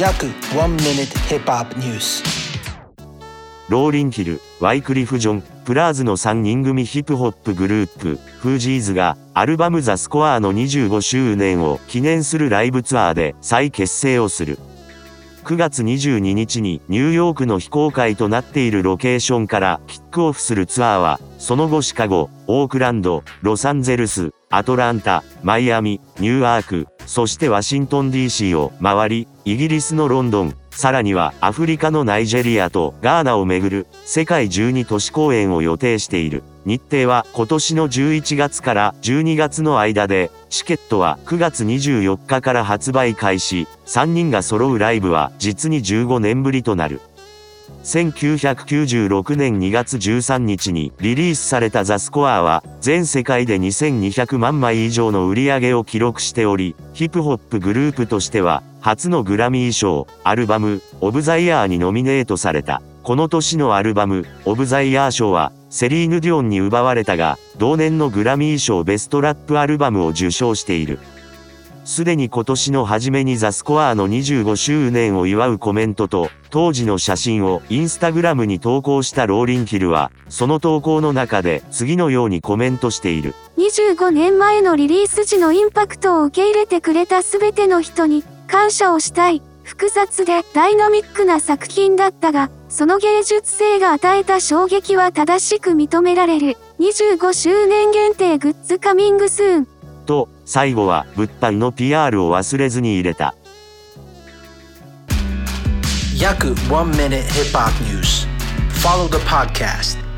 約1 minute hip hop news ローリンヒル、ワイクリフ・ジョン、プラーズの3人組ヒップホップグループ、フージーズが、アルバム The Score の25周年を記念するライブツアーで再結成をする。9月22日にニューヨークの非公開となっているロケーションからキックオフするツアーは、その後シカゴ、オークランド、ロサンゼルス、アトランタ、マイアミ、ニューアーク、そしてワシントン DC を回り、イギリスのロンドン、さらにはアフリカのナイジェリアとガーナをめぐる世界12都市公演を予定している。日程は今年の11月から12月の間で、チケットは9月24日から発売開始、3人が揃うライブは実に15年ぶりとなる。1996年2月13日にリリースされたザスコアは全世界で2200万枚以上の売り上げを記録しており、ヒップホップグループとしては初のグラミー賞、アルバム、オブザイヤーにノミネートされた。この年のアルバム、オブザイヤー賞はセリーヌ・デュオンに奪われたが、同年のグラミー賞ベストラップアルバムを受賞している。すでに今年の初めにザスコアの25周年を祝うコメントと、当時の写真をインスタグラムに投稿したローリンヒルは、その投稿の中で次のようにコメントしている。25年前のリリース時のインパクトを受け入れてくれた全ての人に感謝をしたい。複雑でダイナミックな作品だったが、その芸術性が与えた衝撃は正しく認められる。25周年限定グッズカミングスーン。と、最後は物販の PR を忘れずに入れた。約1 minute hip hop news Follow the podcast